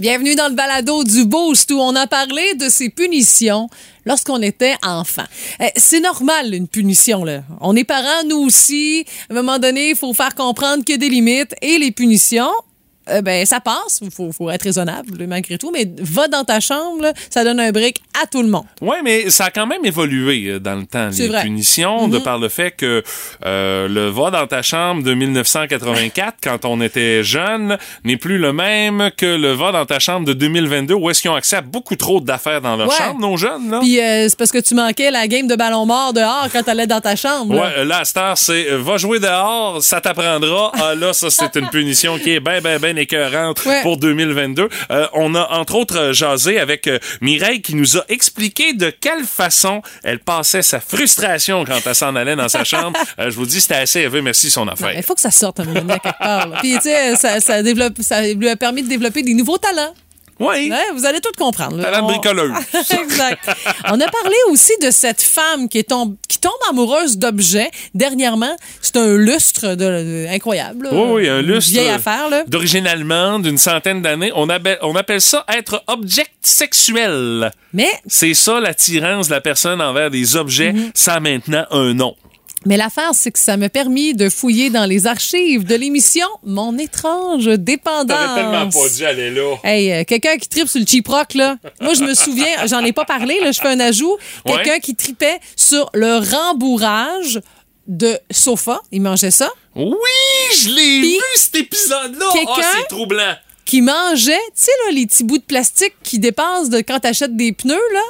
Bienvenue dans le balado du Boost où on a parlé de ces punitions lorsqu'on était enfant. Euh, c'est normal, une punition, là. On est parents, nous aussi. À un moment donné, il faut faire comprendre qu'il y a des limites et les punitions, euh, ben ça passe. Il faut, faut, être raisonnable malgré tout. Mais va dans ta chambre, là, ça donne un brick à tout le monde. Oui, mais ça a quand même évolué euh, dans le temps, les vrai. punitions, de Mhm. par le fait que euh, le va dans ta chambre de 1984, quand on était jeune, n'est plus le même que le va dans ta chambre de 2022, où est-ce qu'ils ont accès à beaucoup trop d'affaires dans leur Ouais. chambre, nos jeunes, là? Puis euh, c'est parce que tu manquais la game de ballon mort dehors quand t'allais dans ta chambre. là. Ouais, là, heure, c'est euh, va jouer dehors, ça t'apprendra. Ah, là, ça, c'est une punition qui est ben, ben, ben écœurante Ouais. pour 2022. Euh, on a, entre autres, euh, jasé avec euh, Mireille qui nous a expliqué de quelle façon elle passait sa frustration quand elle s'en allait dans sa chambre. Euh, je vous dis, c'était assez élevé. Merci, son affaire. Il faut que ça sorte un moment quelque part. là. Puis, tu sais, ça, ça, développe, ça lui a permis de développer des nouveaux talents. Oui. Ouais, vous allez tout comprendre. Talent On- bricoleuse. exact. On a parlé aussi de cette femme qui, est tombe, qui tombe amoureuse d'objets. Dernièrement, c'est un lustre de, de- incroyable. là. Oui, oui, un Une lustre. Vieille affaire, là. D'origine allemande, d'une centaine d'années. On appelle, on appelle ça être object sexuel. Mais, C'est ça l'attirance de la personne envers des objets. Mhm. Ça a maintenant un nom. Mais l'affaire, c'est que ça m'a permis de fouiller dans les archives de l'émission Mon étrange dépendance. dû aller là. Hey, euh, quelqu'un qui tripe sur le cheap rock, là. Moi, je me souviens, j'en ai pas parlé, là, je fais un ajout. Quelqu'un Ouais. qui tripait sur le rembourrage de sofa. Il mangeait ça. Oui, je l'ai vu cet épisode-là. Quelqu'un- c'est troublant. Qui mangeait, tu sais, là, les petits bouts de plastique qui dépassent de quand t'achètes des pneus, là?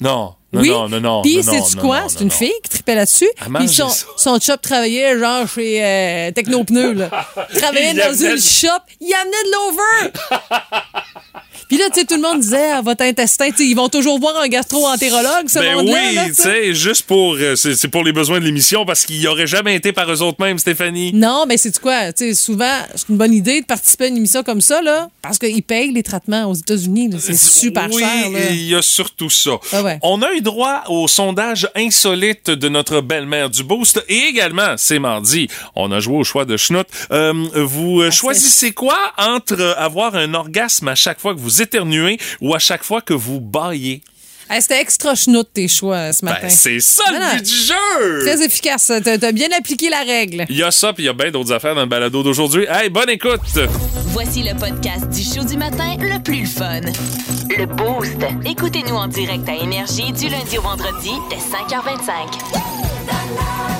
Non, non, oui. non, non, non. Puis, non, quoi? C'est une fille qui tripait là-dessus. Puis son, son chop travaillait, genre, chez euh, Technopneus, là. travaillait Il dans une shop. Il amenait de l'over! Puis là, tu sais, tout le monde disait, ah, votre intestin, tu sais, ils vont toujours voir un gastro-entérologue, ce Ben monde-là. oui, tu sais, juste pour, euh, c'est pour les besoins de l'émission parce qu'ils auraient jamais été par eux autres mêmes, Stéphanie. Non, mais c'est quoi? Tu sais, souvent, c'est une bonne idée de participer à une émission comme ça, là, parce qu'ils payent les traitements aux États-Unis. C'est super oui, cher. Là. il y a surtout ça. Ah ouais. On a eu droit au sondage insolite de notre belle-mère du Boost et également, c'est mardi, on a joué au choix de Schnout. Euh, vous euh, choisissez quoi entre avoir un orgasme à chaque fois que vous éternuez ou à chaque fois que vous baillez? Hey, C'était extra chenoute tes choix ce matin. Ben, c'est ça Non, le non. but du jeu! Très efficace. T'as t'as bien appliqué la règle. Il y a ça, puis il y a bien d'autres affaires dans le balado d'aujourd'hui. Hey, bonne écoute! Voici le podcast du show du matin le plus fun. Le Boost. Écoutez-nous en direct à Énergie du lundi au vendredi dès 5h25.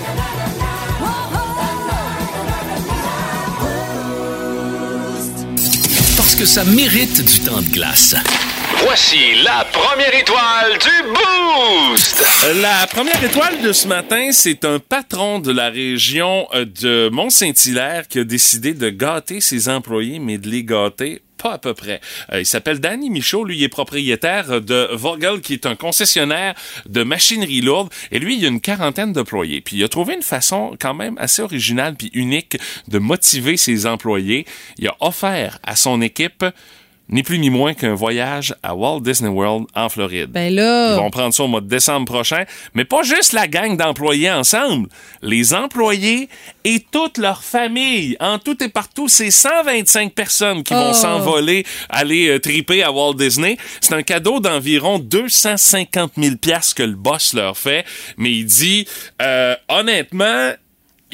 Parce que ça mérite du temps de glace? Voici la première étoile du Boost! La première étoile de ce matin, c'est un patron de la région euh, de Mont-Saint-Hilaire qui a décidé de gâter ses employés, mais de les gâter pas à peu près. Euh, il s'appelle Danny Michaud. Lui, est propriétaire de Vogel, qui est un concessionnaire de machinerie lourde. Et lui, il a une quarantaine d'employés. Puis il a trouvé une façon quand même assez originale puis unique de motiver ses employés. Il a offert à son équipe ni plus ni moins qu'un voyage à Walt Disney World en Floride. Ben là. Ils vont prendre ça au mois de décembre prochain. Mais pas juste la gang d'employés ensemble. Les employés et toute leur famille. En tout et partout, c'est 125 personnes qui vont Oh. s'envoler, aller euh, triper à Walt Disney. C'est un cadeau d'environ 250 000 piastres que le boss leur fait. Mais il dit, euh, honnêtement,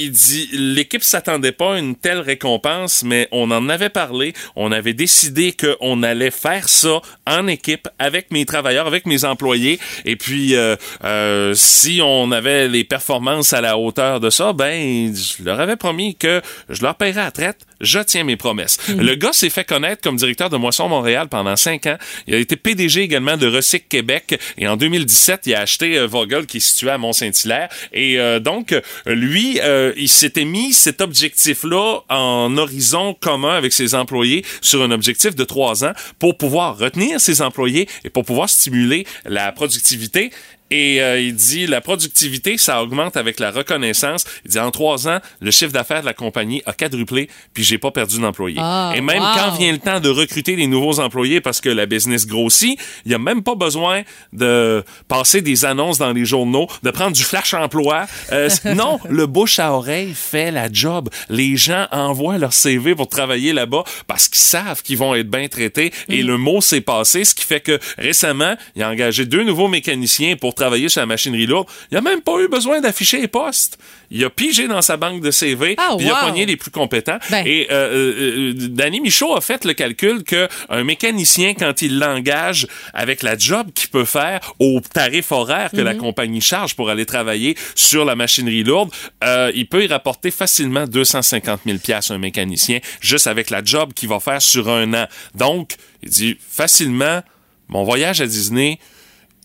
il dit l'équipe s'attendait pas à une telle récompense, mais on en avait parlé. On avait décidé qu'on allait faire ça en équipe avec mes travailleurs, avec mes employés. Et puis, euh, euh, si on avait les performances à la hauteur de ça, ben, je leur avais promis que je leur paierais à traite. Je tiens mes promesses. Le gars s'est fait connaître comme directeur de Moisson Montréal pendant cinq ans. Il a été PDG également de Recyc Québec. Et en 2017, il a acheté euh, Vogel qui est situé à Mont-Saint-Hilaire. Et euh, donc, lui, euh, il s'était mis cet objectif-là en horizon commun avec ses employés sur un objectif de trois ans pour pouvoir retenir ses employés et pour pouvoir stimuler la productivité Et euh, il dit la productivité, ça augmente avec la reconnaissance. Il dit en trois ans, le chiffre d'affaires de la compagnie a quadruplé, puis j'ai pas perdu d'employés. Ah, Et même wow. quand vient le temps de recruter des nouveaux employés parce que la business grossit, il y a même pas besoin de passer des annonces dans les journaux, de prendre du flash emploi. Euh, non, le bouche à oreille fait la job. Les gens envoient leur CV pour travailler là-bas parce qu'ils savent qu'ils vont être bien traités et le mot s'est passé, ce qui fait que récemment, il a engagé deux nouveaux mécaniciens pour travailler sur la machinerie lourde. Il a même pas eu besoin d'afficher les postes. Il a pigé dans sa banque de CV, Ah, puis il a pogné les plus compétents. Ben. Et euh, euh, euh, Danny Michaud a fait le calcul que un mécanicien, quand il l'engage avec la job qu'il peut faire au tarif horaire que la compagnie charge pour aller travailler sur la machinerie lourde, euh, il peut y rapporter facilement 250 000 pièces un mécanicien juste avec la job qu'il va faire sur un an. Donc, il dit facilement, mon voyage à Disney,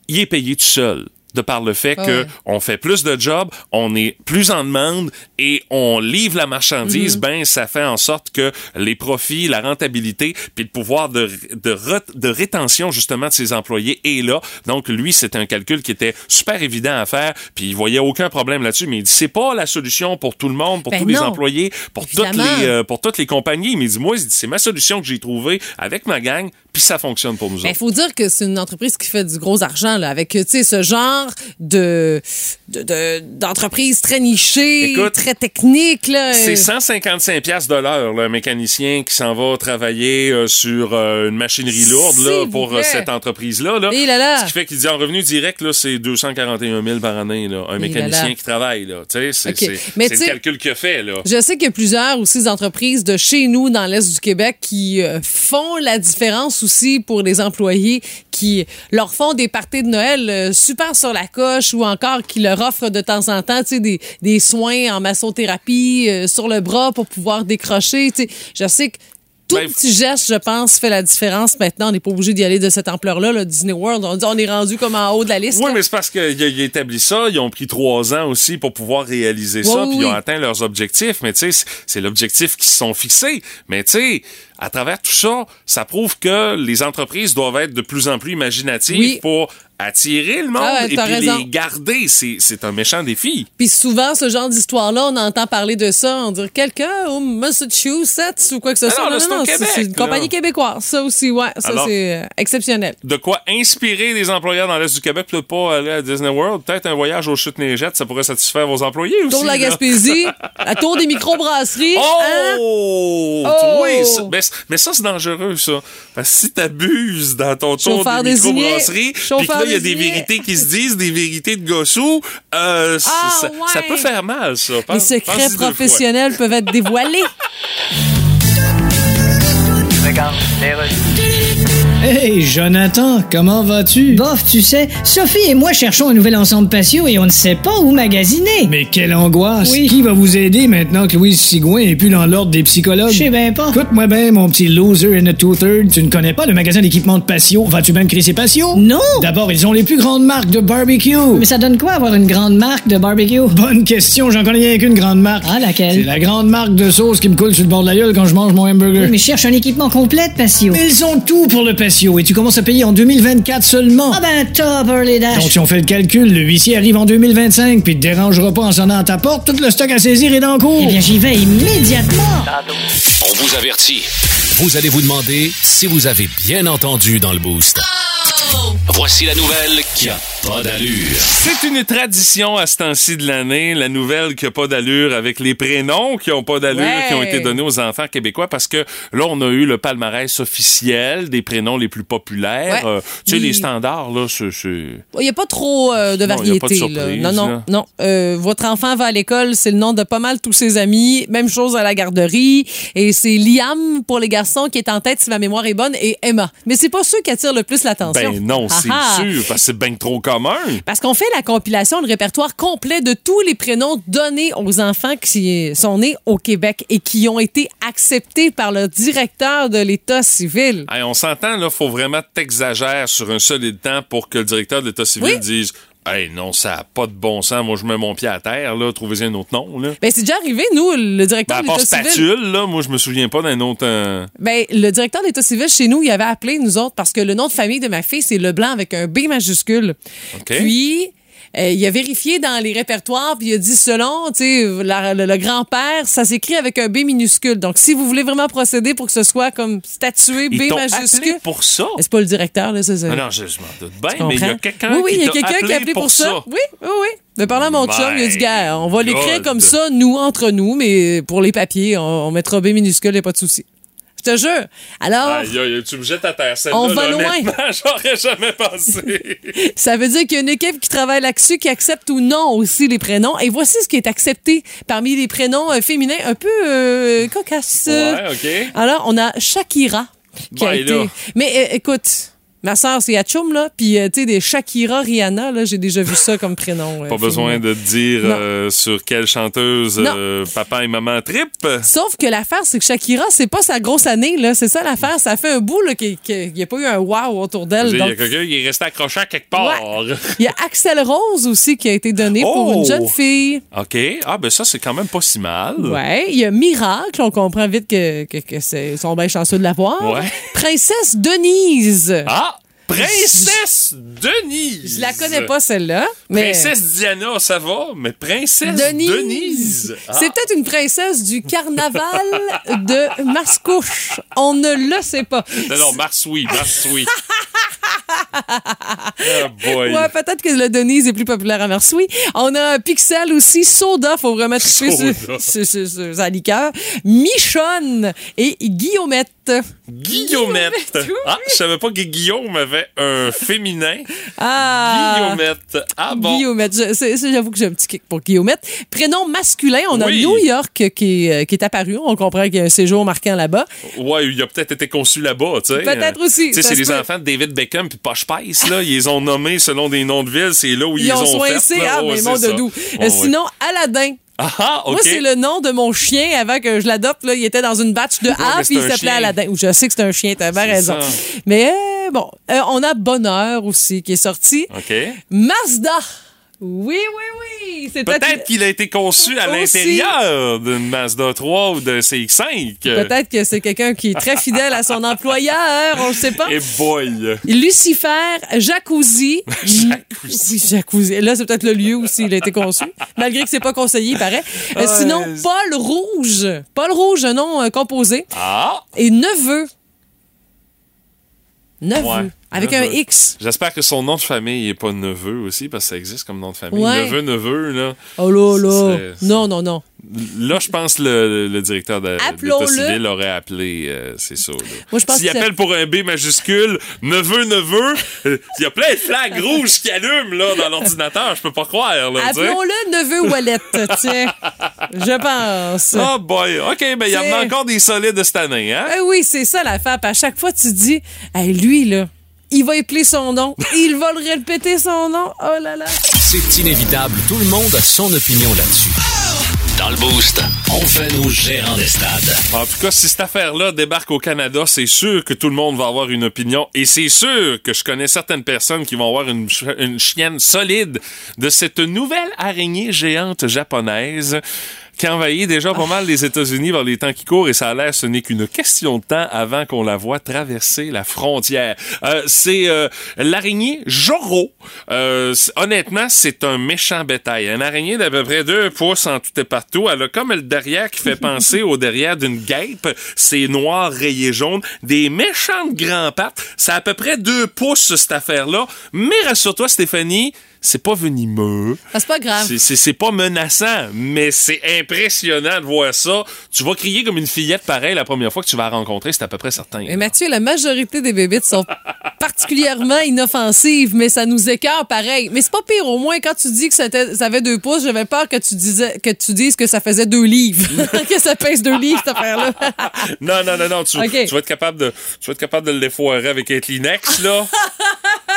il est payé tout seul de par le fait que on fait plus de jobs, on est plus en demande et on livre la marchandise, ben ça fait en sorte que les profits, la rentabilité, puis le pouvoir de, de, re- de rétention justement de ses employés est là. Donc lui, c'est un calcul qui était super évident à faire, puis il voyait aucun problème là-dessus. Mais il dit c'est pas la solution pour tout le monde, pour Ben tous les employés, pour toutes les euh, pour toutes les compagnies. Mais il dit moi, il dit, c'est ma solution que j'ai trouvée avec ma gang, puis ça fonctionne pour nous Il autres. faut dire que c'est une entreprise qui fait du gros argent là, avec tu sais ce genre de de- de- d'entreprise très nichée, Écoute, très technique là. C'est Euh, 155 pièces de l'heure, un mécanicien qui s'en va travailler euh, sur euh, une machinerie lourde là, pour euh, cette entreprise-là. Là. Et là là. Ce qui fait qu'il dit en revenu direct, là, c'est 241 000 par année, là, un Et mécanicien qui travaille. Là. Tu sais, C'est Ok. c'est- Mais c'est tu le calcul qu'il a fait. Là. Je sais qu'il y a plusieurs aussi entreprises de chez nous, dans l'Est du Québec, qui font la différence pour les employés, qui leur font des parties de Noël euh, super sur la coche ou encore qui leur offrent de temps en temps des, des soins en massothérapie euh, sur le bras pour pouvoir décrocher. tu sais. Je sais que tout Ben, petit geste, je pense, fait la différence. Maintenant, on n'est pas obligé d'y aller de cette ampleur-là, le Disney World. On est rendu comme en haut de la liste. Oui, là. mais c'est parce qu'il a, il a établi ça. Ils ont pris trois ans aussi pour pouvoir réaliser ça, Oui, puis oui. ils ont atteint leurs objectifs. Mais tu sais, c'est- c'est l'objectif qu'ils se sont fixés. Mais tu sais, à travers tout ça, ça prouve que les entreprises doivent être de plus en plus imaginatives Oui. pour attirer le monde Ah et puis raison. les garder. C'est un méchant défi. Puis souvent, ce genre d'histoire-là, on entend parler de ça. On dirait quelqu'un au Massachusetts ou quoi que ce soit. non, c'est au c'est- une compagnie québécoise. Ça aussi, ouais. Ça, c'est euh, exceptionnel. De quoi inspirer les employeurs dans l'Est du Québec, peut-être pas aller à Disney World? Peut-être un voyage au chute neigettes ça pourrait satisfaire vos employés aussi. Tour de la. Gaspésie, la tour des microbrasseries. hein? Oh! Oh! Oui, ça- mais, mais ça, c'est dangereux, ça. Parce que si t'abuses dans ton tour de microbrasserie, puis là, il y a des vérités qui se disent, des vérités de gossou, euh, Ah, ça, ouais. ça peut faire mal, ça. Les secrets professionnels peuvent être dévoilés. Hey, Jonathan, comment vas-tu? Bof, tu sais, Sophie et moi cherchons un nouvel ensemble patio et on ne sait pas où magasiner. Mais quelle angoisse! Oui. Qui va vous aider maintenant que Louise Sigouin est plus dans l'ordre des psychologues? Je sais bien pas. Écoute-moi bien, mon petit loser and a two-thirds, tu ne connais pas le magasin d'équipement de patio? Vas-tu même crisser patio? Non. D'abord, ils ont les plus grandes marques de barbecue. Mais ça donne quoi avoir une grande marque de barbecue? Bonne question, j'en connais rien qu'une grande marque. Ah, laquelle? C'est la grande marque de sauce qui me coule sur le bord de la gueule quand je mange mon hamburger. Mais je cherche un équipement complet de patio. Mais ils ont tout pour le patio et tu commences à payer en 2024 seulement. Ah ben top, Early Dash. Donc, si on fait le calcul, le huissier arrive en 2025 puis te dérangera pas en sonnant à ta porte, tout le stock à saisir est en cours. Eh bien, j'y vais immédiatement. On vous avertit. Vous allez vous demander si vous avez bien entendu dans le boost. Voici la nouvelle qui a pas d'allure. C'est une tradition à ce temps-ci de l'année, la nouvelle qui a pas d'allure avec les prénoms qui ont pas d'allure, Ouais. qui ont été donnés aux enfants québécois parce que là, on a eu le palmarès officiel des prénoms les plus populaires. Ouais. Euh, tu sais, Il- les standards, là, c'est... c'est- Il n'y a pas trop euh, de Non, il y a pas de variété. là. surprise, Non, non, là. non. Euh, votre enfant va à l'école, c'est le nom de pas mal tous ses amis. Même chose à la garderie. Et c'est Liam pour les garçons qui est en tête, si ma mémoire est bonne, et Emma. Mais c'est pas ceux qui attirent le plus l'attention. Ben non, c'est Ah ah. sûr, parce que c'est bien trop commun. Parce qu'on fait la compilation, le répertoire complet de tous les prénoms donnés aux enfants qui sont nés au Québec et qui ont été acceptés par le directeur de l'État civil. Hey, on s'entend, là, faut vraiment t'exagérer sur un solide temps pour que le directeur de l'État civil Oui. dise Hey, non, ça n'a pas de bon sens. Moi, je mets mon pied à terre, là. Trouvez-y un autre nom, là. Ben, c'est déjà arrivé, nous, le directeur Ben, de l'État civil. spatule, là, moi, je me souviens pas d'un autre. euh, Ben, le directeur de l'État civil chez nous, il avait appelé nous autres parce que le nom de famille de ma fille, c'est Leblanc avec un B majuscule. OK. Puis, euh, il a vérifié dans les répertoires, puis il a dit selon, tu sais, le, le grand-père, ça s'écrit avec un B minuscule. Donc, si vous voulez vraiment procéder pour que ce soit comme statué B majuscule. appelé pour ça? C'est pas le directeur, là, ça. ça- Ah non, je, je m'en doute bien, mais il y a quelqu'un Oui, oui, qui y a qui appelé pour, ça. Oui, oui, oui. De parler à mon chum, il a dit, gars, on va l'écrire comme ça, nous, entre nous, mais pour les papiers, on, on mettra B minuscule, il n'y a pas de souci. Te jure. Alors, Aïe, aïe, tu me jettes à terre. On va là, loin. J'aurais jamais pensé. Ça veut dire qu'il y a une équipe qui travaille là-dessus, qui accepte ou non aussi les prénoms. Et voici ce qui est accepté parmi les prénoms euh, féminins un peu euh, cocasses. Ouais, OK. Alors, on a Shakira. Qui a Ben été... Mais euh, écoute, ma soeur, c'est Atchoum, là. Puis, euh, tu sais, des Shakira, Rihanna, là, j'ai déjà vu ça comme prénom. euh, Pas besoin de dire euh, sur quelle chanteuse euh, papa et maman trip. Sauf que l'affaire, c'est que Shakira, c'est pas sa grosse année, là. C'est ça l'affaire. Ça fait un bout, là, qu'il n'y a pas eu un wow autour Il d'elle. y a quelqu'un qui est resté accroché à quelque part. il y a Axel Rose aussi qui a été donné pour Oh! une jeune fille. OK. Ah, ben ça, c'est quand même pas si mal. Ouais, il y a Miracle, on comprend vite que, que, que c'est sont bien chanceux de l'avoir. Ouais. Princesse Denise. Ah! Princesse Denise! Je la connais pas celle-là, mais Princesse Diana, ça va, mais Princesse Denise. Denise. Ah. C'est peut-être une princesse du carnaval de Mascouche. On ne le sait pas. Non, non, Marsouille, Marsouille. oh boy. Ouais, peut-être que le Denise est plus populaire à Mersouis. On a Pixel aussi, Soda, faut vraiment sur, sur, sur- sur sa liqueur. Michonne et Guillaumette. Guillaumette. Ah, je savais pas que Guillaume avait un féminin. Ah! Guillaumette. Ah bon. Guillaumette. J'avoue que j'ai un petit kick pour Guillaumette. Prénom masculin, on a Oui. New York qui est, euh, qui est apparu. On comprend qu'il y a un séjour marquant là-bas. Ouais, il a peut-être été conçu là-bas, tu sais. Peut-être aussi, Tu sais, c'est les enfants de David Beckham puis Posh Spice, là. Ils les ont nommés selon des noms de villes. C'est là où ils, Ils ont ont fait. ah, mais mon. Ouais, Euh, ouais. Sinon, Aladdin. Ah, ah. Moi, c'est le nom de mon chien avant que je l'adopte. là. Il était dans une batch de A, puis il s'appelait. Aladdin. Ou je sais que c'est un chien, t'as bien raison. ça. Mais euh, bon, euh, on a Bonheur aussi qui est sorti. OK. Mazda. Oui, oui, oui. C'est Peut-être qu'il a été conçu à Aussi. l'intérieur d'une Mazda 3 ou d'un CX-5. Peut-être que c'est quelqu'un qui est très fidèle à son employeur, on ne sait pas. Et boy. Lucifer, Jacuzzi. Jacuzzi. Oui, Jacuzzi. Là, c'est peut-être le lieu où il a été conçu, malgré que c'est pas conseillé, il paraît. Euh, sinon, Paul Rouge. Paul Rouge, un nom euh, composé. Ah! Et Neveu. Neveu. Ouais, avec Neveu. un X. J'espère que son nom de famille n'est pas neveu aussi, parce que ça existe comme nom de famille. Ouais. Neveu, neveu, là. Oh là là. Non, non, non. Là, je pense que le, le directeur de, l'État civil aurait appelé, euh, c'est ça. là. Moi, je pense S'il appelle pour un B majuscule, neveu, neveu, il y a plein de flags rouges qui allument là, dans l'ordinateur. Je peux pas croire. Appelons-le Neveu Wallet, tiens. Je pense. Oh boy. OK, ben il y en a encore des solides cette année, hein? Eh oui, c'est ça l'affaire. Puis À chaque fois, tu dis, hey, lui, là, il va épeler son nom. Il va le répéter son nom. Oh là là. C'est inévitable, tout le monde a son opinion là-dessus. Dans le Boost, on fait nos gérants des stades. En tout cas, si cette affaire-là débarque au Canada, c'est sûr que tout le monde va avoir une opinion. Et c'est sûr que je connais certaines personnes qui vont avoir une, une chienne solide de cette nouvelle araignée géante japonaise qui envahit déjà pas mal les États-Unis vers les temps qui courent et ça a l'air ce n'est qu'une question de temps avant qu'on la voit traverser la frontière. Euh, c'est euh, l'araignée Joro. Euh, honnêtement, c'est un méchant bétail. Une araignée d'à peu près deux pouces en tout et partout. Elle a comme le derrière qui fait penser au derrière d'une guêpe. C'est noir rayé jaune. Des méchantes grands pattes. C'est à peu près deux pouces, cette affaire-là. Mais rassure-toi, Stéphanie, c'est pas venimeux. Ah, c'est pas grave. C'est pas menaçant, mais c'est impressionnant de voir ça. Tu vas crier comme une fillette pareil la première fois que tu vas la rencontrer, c'est à peu près certain. Mais Mathieu, la majorité des bébites sont particulièrement inoffensives, mais ça nous écœure pareil. Mais c'est pas pire. Au moins, quand tu dis que ça, avait deux pouces, j'avais peur que tu, disais, que tu dises que ça faisait deux livres. que ça pèse deux livres, cette affaire-là. Non, non, non, non. Tu, Ok. tu vas être capable de, tu vas être capable de l'effoirer avec un Kleenex, là.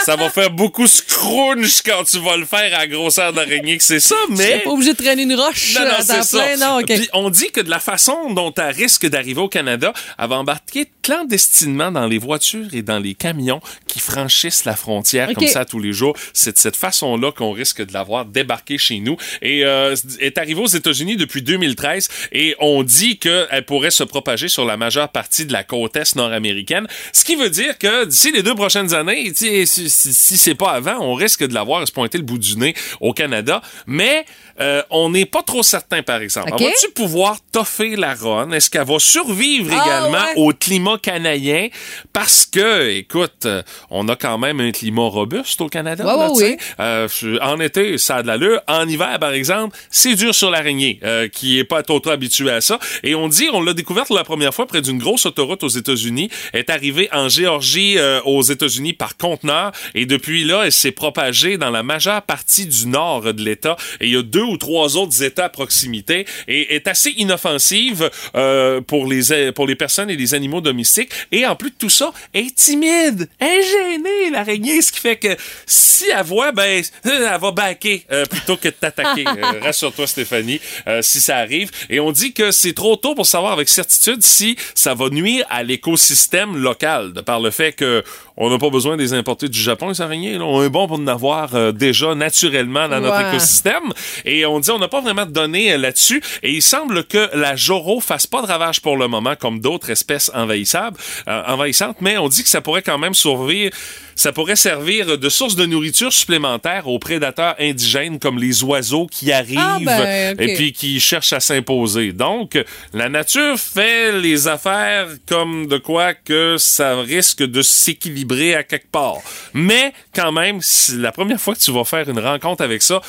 Ça va faire beaucoup scrunch quand tu vas le faire à grosseur d'araignée que c'est ça, mais... pas obligé de traîner une roche Non, non, c'est ça. plein, non, OK. Puis on dit que de la façon dont elle risque d'arriver au Canada, elle va embarquer clandestinement dans les voitures et dans les camions qui franchissent la frontière comme ça tous les jours. C'est de cette façon-là qu'on risque de l'avoir débarqué chez nous. Et euh, est arrivée aux États-Unis depuis 2013 et on dit qu'elle pourrait se propager sur la majeure partie de la côte est nord-américaine. Ce qui veut dire que d'ici les deux prochaines années, tu sais, si, si, c'est pas avant, on risque de l'avoir se pointer le bout du nez au Canada. Mais euh, on n'est pas trop certain, par exemple. OK. Elle Va-tu pouvoir toffer la ronde? Est-ce qu'elle va survivre Ah, également ouais. au climat canadien? Parce que, écoute, euh, on a quand même un climat robuste au Canada. Ouais, là, ouais, tu sais. Euh, en été, ça a de l'allure. En hiver, par exemple, c'est dur sur l'araignée, euh, qui est pas trop, trop habitué à ça. Et on dit, on l'a découverte la première fois près d'une grosse autoroute aux États-Unis. Elle est arrivée en Géorgie, euh, aux États-Unis par conteneur. Et depuis là, elle s'est propagée dans la majeure partie du nord de l'État. Et il y a deux ou trois autres États à proximité. Et est assez inoffensive euh, pour les pour les personnes et les animaux domestiques. Et en plus de tout ça, est timide, est gênée, l'araignée. Ce qui fait que si elle voit, ben, euh, elle va baquer euh, plutôt que de t'attaquer. Euh, Rassure-toi, Stéphanie, euh, si ça arrive. Et on dit que c'est trop tôt pour savoir avec certitude si ça va nuire à l'écosystème local, de par le fait que on n'a pas besoin de les importer du Japon, les araignées. Là. On est bon pour en avoir euh, déjà naturellement dans notre Ouais. écosystème. Et on dit on n'a pas vraiment de données euh, là-dessus. Et il semble que la Joro fasse pas de ravages pour le moment, comme d'autres espèces envahissables, euh, envahissantes, mais on dit que ça pourrait quand même survivre. Ça pourrait servir de source de nourriture supplémentaire aux prédateurs indigènes comme les oiseaux qui arrivent Ah, ben, ok. et puis qui cherchent à s'imposer. Donc, la nature fait les affaires comme de quoi que ça risque de s'équilibrer à quelque part. Mais quand même, la première fois que tu vas faire une rencontre avec ça,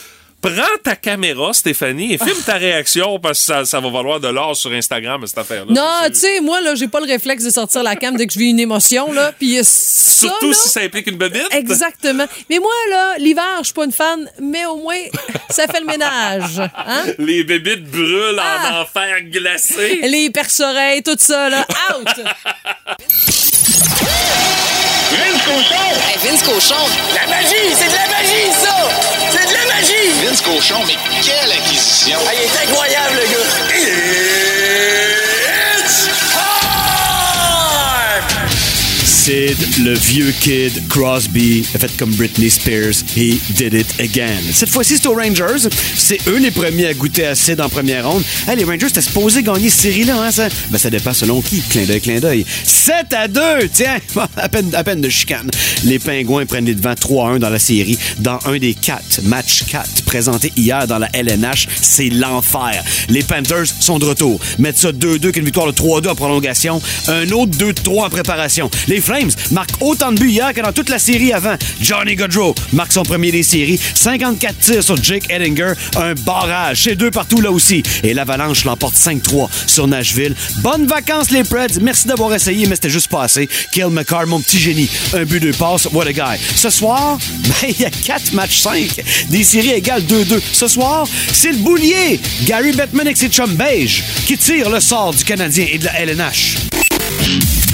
Prends ta caméra, Stéphanie, et filme ta réaction parce que ça, ça va valoir de l'or sur Instagram, cette affaire-là. Non, tu sais, moi, là, j'ai pas le réflexe de sortir la cam dès que je vis une émotion, là. Puis Surtout là, si ça implique une bébite. Exactement. Mais moi, là, l'hiver, je suis pas une fan, mais au moins, ça fait le ménage. Hein? Les bébites brûlent Ah. en enfer glacé. Les perce-oreilles, tout ça, là, out! Vince Cochon! Hey, Vince Cochon, La magie! C'est de la magie, ça! C'est de la magie! Vince Cochon, mais quelle acquisition! il est incroyable, le gars! Le vieux kid Crosby, a fait comme Britney Spears. He did it again. Cette fois-ci, c'est aux Rangers. C'est eux les premiers à goûter à Sid en première ronde. Les Rangers, étaient supposé gagner cette série-là, hein, ça? Ben, ça dépend selon qui. Clin d'œil, clin d'œil. 7 à 2! Tiens, à peine, à peine de chicane. Les Pingouins prennent les devants 3 à 1 dans la série. Dans un des quatre, match 4, présenté hier dans la LNH, c'est l'enfer. Les Panthers sont de retour. Mettent ça 2-2 qu'une victoire de 3-2 en prolongation. Un autre 2-3 en préparation. Les Flames marquent autant de buts hier que dans toute la série avant. Johnny Gaudreau marque son premier des séries. 54 tirs sur Jake Edinger. Un barrage. C'est deux partout là aussi. Et l'Avalanche l'emporte 5-3 sur Nashville. Bonnes vacances les Preds. Merci d'avoir essayé, mais c'était juste pas assez. Kill McCarr, mon petit génie. Un but, deux passes. What a guy. Ce soir, ben, il y a 4 matchs 5. Des séries égales 2-2. Ce soir, c'est le boulier. Gary Bettman avec ses chums beige qui tire le sort du Canadien et de la LNH.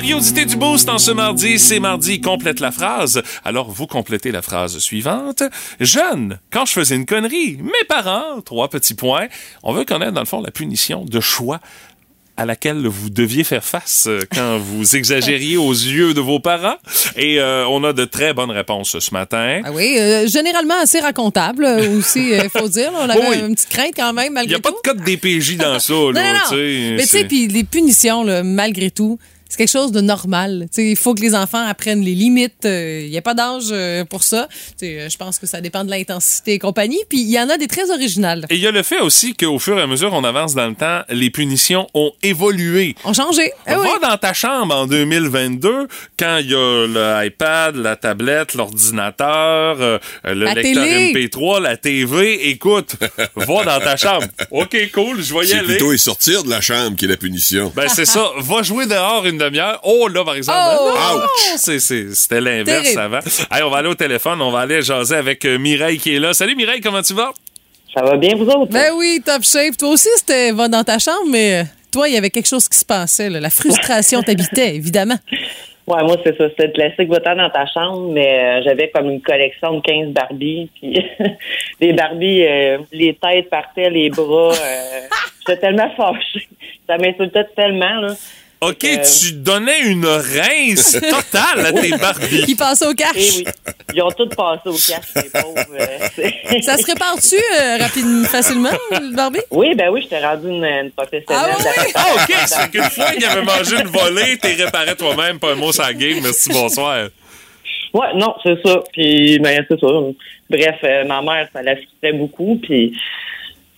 Curiosité du boost en ce mardi, c'est mardi, complète la phrase. Alors vous complétez la phrase suivante. Jeune, quand je faisais une connerie, mes parents, trois petits points, on veut connaître dans le fond la punition de choix à laquelle vous deviez faire face euh, quand vous exagériez aux yeux de vos parents. Et euh, on a de très bonnes réponses ce matin. Ah oui, euh, généralement assez racontable aussi, il faut dire. là. on avait Oui. une petite crainte quand même, Il n'y a pas de code DPJ dans ça. Là, non, non. Mais tu sais, c'est- puis les punitions, là, malgré tout, c'est quelque chose de normal. Tu sais, il faut que les enfants apprennent les limites. Euh, Il n'y a pas d'âge euh, pour ça. Tu sais, euh, je pense que ça dépend de l'intensité et compagnie. Puis il y en a des très originales. Et il y a le fait aussi qu'au fur et à mesure qu'on avance dans le temps, les punitions ont évolué. On changé. Eh Va oui. dans ta chambre en 2022 quand il y a l'iPad, la tablette, l'ordinateur, euh, le La lecteur télé. MP3, la TV. Écoute, va dans ta chambre. OK, cool, je vais y C'est aller. plutôt y sortir de la chambre qui est la punition. Ben, c'est ça. Va jouer dehors une demi-heure. Oh, là, par exemple. Oh! non, c'est- c'est- C'était l'inverse avant. Hey, on va aller au téléphone. On va aller jaser avec euh, Mireille qui est là. Salut, Mireille, comment tu vas? Ça va bien, vous autres? Ben oui, top shape. Toi aussi, c'était va dans ta chambre, mais euh, toi, il y avait quelque chose qui se passait. là. La frustration t'habitait, évidemment. Ouais, moi, c'est ça. C'était le classique dans ta chambre, mais euh, j'avais comme une collection de 15 Barbies. Puis les Barbies, euh, les têtes partaient, les bras. euh, J'étais tellement fâchée. Ça m'insultait tellement, là. OK, Euh, tu donnais une rince totale à tes Barbies. Qui passait au Eh cash. oui. Ils ont tous passé au cash, les pauvres. euh, Ça se répare-tu euh, rapidement, facilement, le Barbie? Oui, ben oui, j'étais rendue une, une professionnelle. Ah ouais? Ah, OK, c'est qu'une fois qu'il avait mangé une volée, t'es réparé toi-même, pas un mot sur la game. Merci, bonsoir. Ouais, non, c'est ça. Puis, ben, c'est ça. Bref, euh, ma mère, ça la beaucoup. Puis,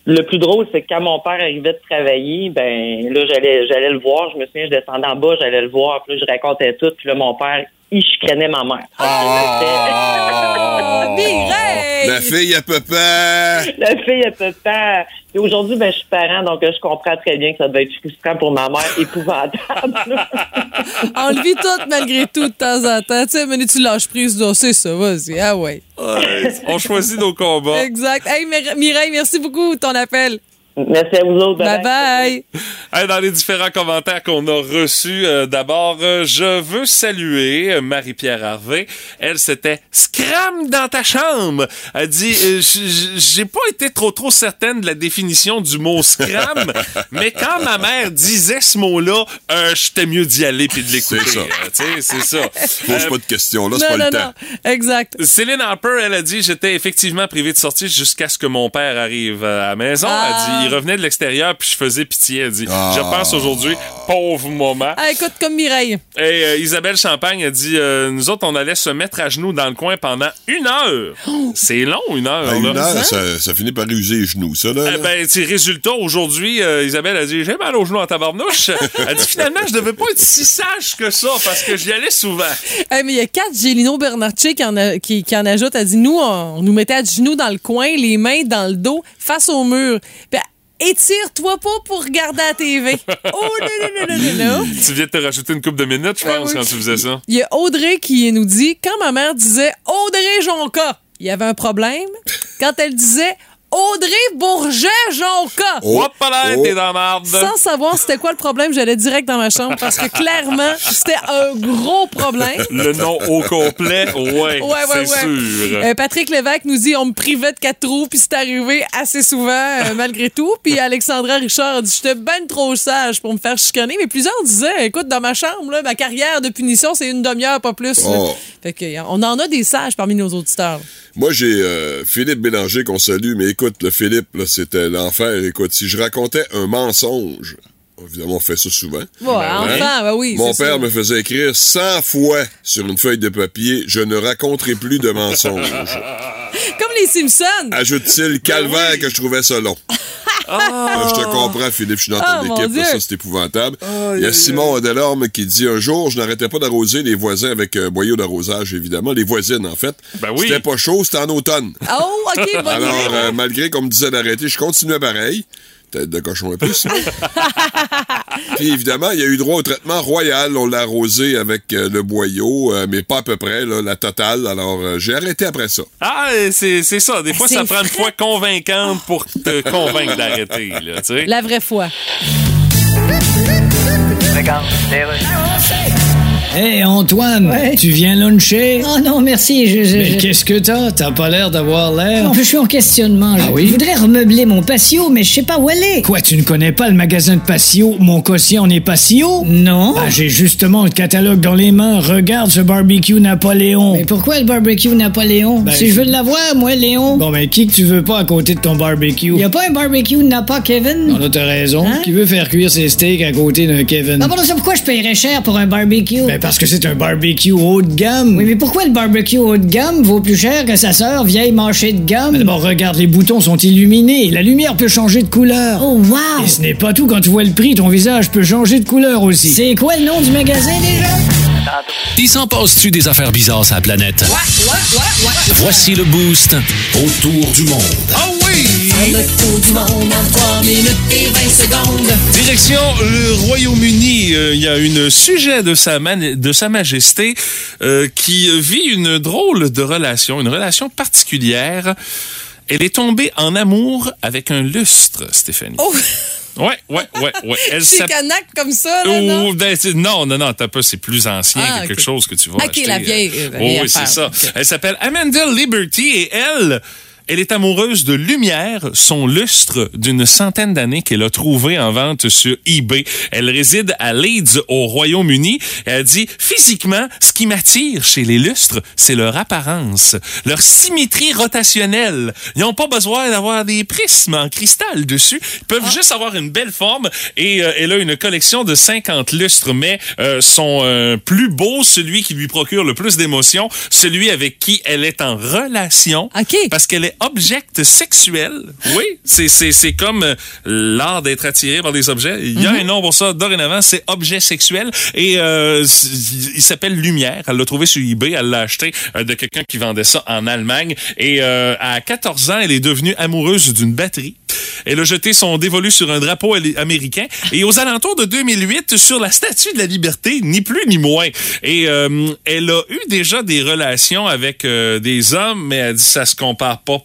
le plus drôle, c'est que quand mon père arrivait de travailler, ben, là, j'allais, j'allais le voir. Je me souviens, je descendais en bas, j'allais le voir. Puis là, je racontais tout. Puis là, mon père, il chicanait ma mère. Oh, Mireille! La fille à papa! La fille, peut pas. Et aujourd'hui, ben, je suis parent, donc euh, je comprends très bien que ça doit être frustrant pour ma mère, épouvantable. On le vit tout malgré tout de temps en temps. Tu sais, mais tu lâches prise, c'est ça, vas-y. Ah ouais. Ouais, on choisit nos combats. Exact. Hey, Mir- Mireille, merci beaucoup de ton appel. Merci à vous autres. Bye bye. Hey, dans les différents commentaires qu'on a reçus, euh, d'abord, euh, je veux saluer euh, Marie-Pierre Harvey. Elle, c'était Scram dans ta chambre. Elle dit, euh, j'ai pas été trop trop certaine de la définition du mot scram, mais quand ma mère disait ce mot-là, euh, j'étais mieux d'y aller puis de l'écouter. C'est ça. Euh, c'est ça. Pose Euh, pas de questions, là, c'est pas non, le non. temps. Exact. Céline Harper, elle a dit J'étais effectivement privé de sortir jusqu'à ce que mon père arrive à la maison. Ah. Elle dit Il revenait de l'extérieur, puis je faisais pitié. Elle dit Ah. Je pense aujourd'hui, pauvre moment. Ah, écoute, comme Mireille. Et euh, Isabelle Champagne a dit euh, Nous autres, on allait se mettre à genoux dans le coin pendant une heure. C'est long, une heure. Là. une heure, ça, ça finit par user les genoux, ça, là. Eh là. ben, tu sais, résultat, aujourd'hui, euh, Isabelle a dit J'ai mal aux genoux en tabarnouche. Elle dit Finalement, je devais pas être si sage que ça parce que j'y allais souvent. Hey, mais il y a quatre Gélino Bernarcci qui en, a- qui, qui en ajoute. Elle dit Nous, on, on nous mettait à genoux dans le coin, les mains dans le dos, face au mur. Puis, étire-toi pas pour regarder la TV. Oh, non, non, non, non, non. Tu viens de te rajouter une coupe de minutes, je pense, Ouais, oui. quand tu faisais ça. Il y a Audrey qui nous dit Quand ma mère disait Audrey Jonca, il y avait un problème. Quand elle disait Audrey Bourget-Jonca. Hop là, Oh. t'es dans la marde. Sans savoir c'était quoi le problème, j'allais direct dans ma chambre parce que clairement, c'était un gros problème. Le nom au complet, ouais, Ouais, ouais, c'est ouais. sûr. Euh, Patrick Lévesque nous dit on me privait de quatre trous, puis c'est arrivé assez souvent, euh, malgré tout. Puis Alexandra Richard a dit j'étais ben trop sage pour me faire chicaner. Mais plusieurs disaient écoute, dans ma chambre, là, ma carrière de punition, c'est une demi-heure, pas plus. Oh. Fait que, on en a des sages parmi nos auditeurs. Moi, j'ai euh, Philippe Bélanger qu'on salue, mais écoute, le Philippe, là, c'était l'enfer. Écoute, si je racontais un mensonge, évidemment, on fait ça souvent. Ouais, enfin, ben oui. Mon père ça. me faisait écrire 100 fois sur une feuille de papier Je ne raconterai plus de mensonges. Comme les Simpsons. Ajoute-t-il calvaire que je trouvais ça long. Ah, je te comprends, Philippe, je suis dans ton mon équipe, là, ça c'est épouvantable. Il y a Simon Delorme qui dit un jour, je n'arrêtais pas d'arroser les voisins avec un boyau d'arrosage, évidemment, les voisines en fait. Ben oui. C'était pas chaud, c'était en automne. Oh, OK, bonne Alors, idée. euh, malgré qu'on me disait d'arrêter, je continuais pareil. Tête de cochon un peu, ça. Puis évidemment, il y a eu droit au traitement royal. On l'a arrosé avec euh, le boyau, euh, mais pas à peu près, là, la totale. Alors, euh, j'ai arrêté après ça. Ah, c'est c'est ça. Des fois, ça prend une fois convaincante pour te convaincre d'arrêter, là, tu sais. La vraie foi. Hey, Antoine, Ouais. tu viens luncher? Oh non, merci. Je, je- Mais je- qu'est-ce que t'as? T'as pas l'air d'avoir l'air. Non, je suis en questionnement. Je- Ah oui? Je voudrais remeubler mon patio, mais je sais pas où aller. Quoi, tu ne connais pas le magasin de patio? Mon quotient n'est pas si haut? Non. Ah, j'ai justement le catalogue dans les mains. Regarde ce barbecue Napoléon. Mais pourquoi le barbecue Napoléon? Ben, si je veux l'avoir, moi, Léon. Bon, mais qui que tu veux pas à côté de ton barbecue? Y a pas un barbecue Napa Kevin? Non, là, t'as raison. Hein? Qui veut faire cuire ses steaks à côté d'un Kevin? Ah, pardon, ça, pourquoi je paierais cher pour un barbecue? Ben, parce que c'est un barbecue haut de gamme. Oui, mais pourquoi le barbecue haut de gamme vaut plus cher que sa sœur vieille manchée de gamme? Mais D'abord, regarde, les boutons sont illuminés. La lumière peut changer de couleur. Oh, wow! Et ce n'est pas tout, quand tu vois le prix, ton visage peut changer de couleur aussi. C'est quoi le nom du magasin déjà? Il s'en passe-tu des affaires bizarres sur la planète? Voici le boost autour du monde. Ah oui! Le tour du monde en 3 minutes et 20 secondes. Direction le Royaume-Uni. Euh, Il y a une sujet de sa, man- de sa Majesté euh, qui vit une drôle de relation, une relation particulière. Elle est tombée en amour avec un lustre, Stéphanie. Oh, Ouais, ouais, ouais, ouais. Elle c'est s'appelle... canac comme ça, là, non? Ben, non, non, non, t'as pas, c'est plus ancien Ah, que quelque chose que tu vas Ok, acheter. la vieille, euh. euh, la Oh, vieille oui, c'est ça. Elle s'appelle Amanda Liberty et elle, elle est amoureuse de lumière, son lustre d'une centaine d'années qu'elle a trouvé en vente sur eBay. Elle réside à Leeds, au Royaume-Uni. Elle dit, physiquement, ce qui m'attire chez les lustres, c'est leur apparence, leur symétrie rotationnelle. Ils n'ont pas besoin d'avoir des prismes en cristal dessus. Ils peuvent Ah. juste avoir une belle forme et euh, elle a une collection de 50 lustres, mais euh, son euh, plus beau, celui qui lui procure le plus d'émotions, celui avec qui elle est en relation. OK. Parce qu'elle est object sexuel. Oui, c'est c'est c'est comme euh, l'art d'être attiré par des objets. Il y a un nom pour ça dorénavant, c'est objet sexuel et euh, il s'appelle Lumière. Elle l'a trouvé sur eBay, elle l'a acheté euh, de quelqu'un qui vendait ça en Allemagne et euh, à 14 ans, elle est devenue amoureuse d'une batterie. Elle a jeté son dévolu sur un drapeau américain et aux alentours de 2008 sur la Statue de la Liberté, ni plus ni moins. Et euh, elle a eu déjà des relations avec des hommes, mais elle dit ça se compare pas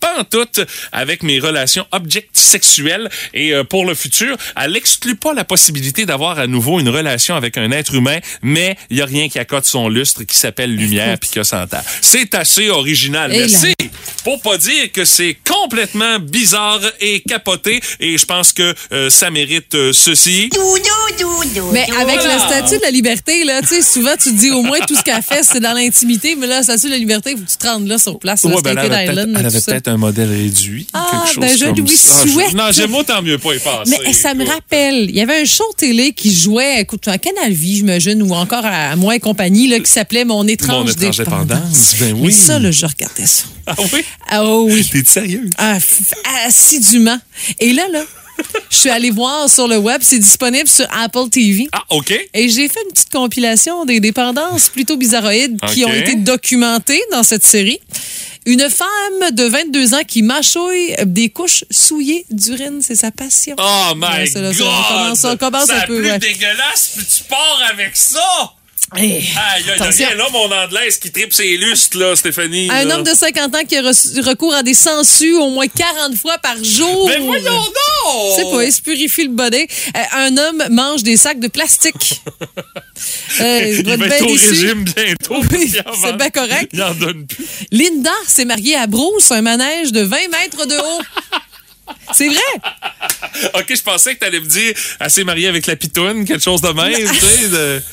pantoute avec mes relations object sexuelles et euh, pour le futur, elle exclut pas la possibilité d'avoir à nouveau une relation avec un être humain, mais il y a rien qui accote son lustre qui s'appelle lumière puis qui a 100 ans. C'est assez original, Et là- merci. Pour pas dire que c'est complètement bizarre et capoté et je pense que euh, ça mérite euh, ceci. Mais avec Voilà. la statue de la liberté, là, tu sais, souvent tu te dis au moins tout ce qu'elle fait, c'est dans l'intimité, mais là, la statue de la liberté, faut que tu te rendes là sur place. là, Ouais, ben, elle avait peut-être Peut-être un modèle réduit. Ah, quelque chose ben, je comme lui ça. Je- souhaite. Non, j'aime autant mieux pas y passer. Mais ça me rappelle, il y avait un show télé qui jouait, écoute, à Canal Vie, j'imagine, ou encore à Moi et compagnie, là, qui s'appelait Mon étrange, Mon étrange dépendance, ben oui. Mais ça, là, je regardais ça. Ah oui? Ah oui. T'es sérieux? Ah, assidûment. Et là, là, je suis allée voir sur le web, c'est disponible sur Apple TV. Ah, OK. Et j'ai fait une petite compilation des dépendances plutôt bizarroïdes qui ont été documentées dans cette série. Une femme de 22 ans qui mâchouille des couches souillées d'urine, c'est sa passion. Oh my Ouais, ça, là, God! ça, on commence- on commence un peu, plus ouais. dégueulasse, puis tu pars avec ça! Aïe, aïe, aïe, attention. là, mon anglaise qui tripe ses lustres, là, Stéphanie. Un là. homme de 50 ans qui a recours à des sangsues au moins 40 fois par jour. Mais voyons donc! C'est pas, il se purifie le body. Euh, un homme mange des sacs de plastique. Euh, il Il être va être au déçu. régime bientôt. Oui, Il en c'est bien correct. Il en donne plus. Linda s'est mariée à Bruce, un manège de 20 mètres de haut. C'est vrai? OK, je pensais que t'allais me dire, elle s'est mariée avec la pitoune, quelque chose de même, tu sais. de-